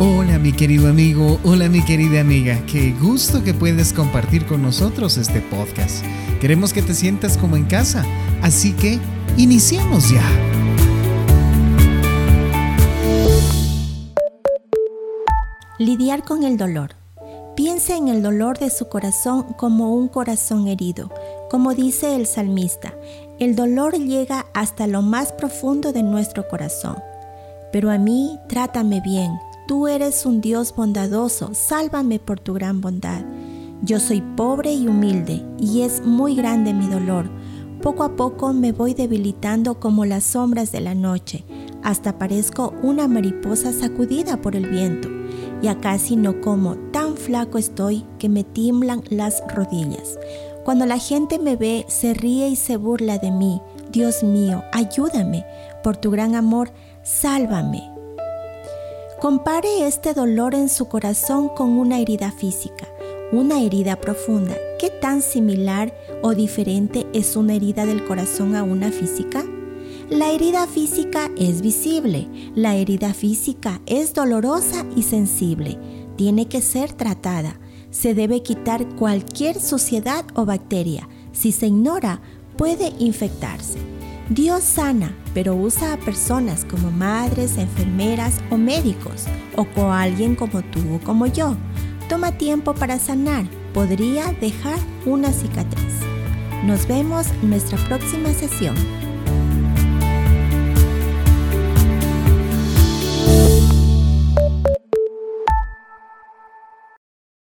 Hola mi querido amigo, hola mi querida amiga, qué gusto que puedes compartir con nosotros este podcast. Queremos que te sientas como en casa, así que iniciemos ya. Lidiar con el dolor. Piensa en el dolor de su corazón como un corazón herido. Como dice el salmista, el dolor llega hasta lo más profundo de nuestro corazón. Pero a mí trátame bien, Tú eres un Dios bondadoso, sálvame por tu gran bondad. Yo soy pobre y humilde, y es muy grande mi dolor. Poco a poco me voy debilitando como las sombras de la noche, hasta parezco una mariposa sacudida por el viento. Ya casi no como, tan flaco estoy que me tiemblan las rodillas. Cuando la gente me ve, se ríe y se burla de mí. Dios mío, ayúdame. Por tu gran amor, sálvame. Compare este dolor en su corazón con una herida física, una herida profunda. ¿Qué tan similar o diferente es una herida del corazón a una física? La herida física es visible, la herida física es dolorosa y sensible, tiene que ser tratada, se debe quitar cualquier suciedad o bacteria, si se ignora puede infectarse. Dios sana, pero usa a personas como madres, enfermeras o médicos, o con alguien como tú o como yo. Toma tiempo para sanar, podría dejar una cicatriz. Nos vemos en nuestra próxima sesión.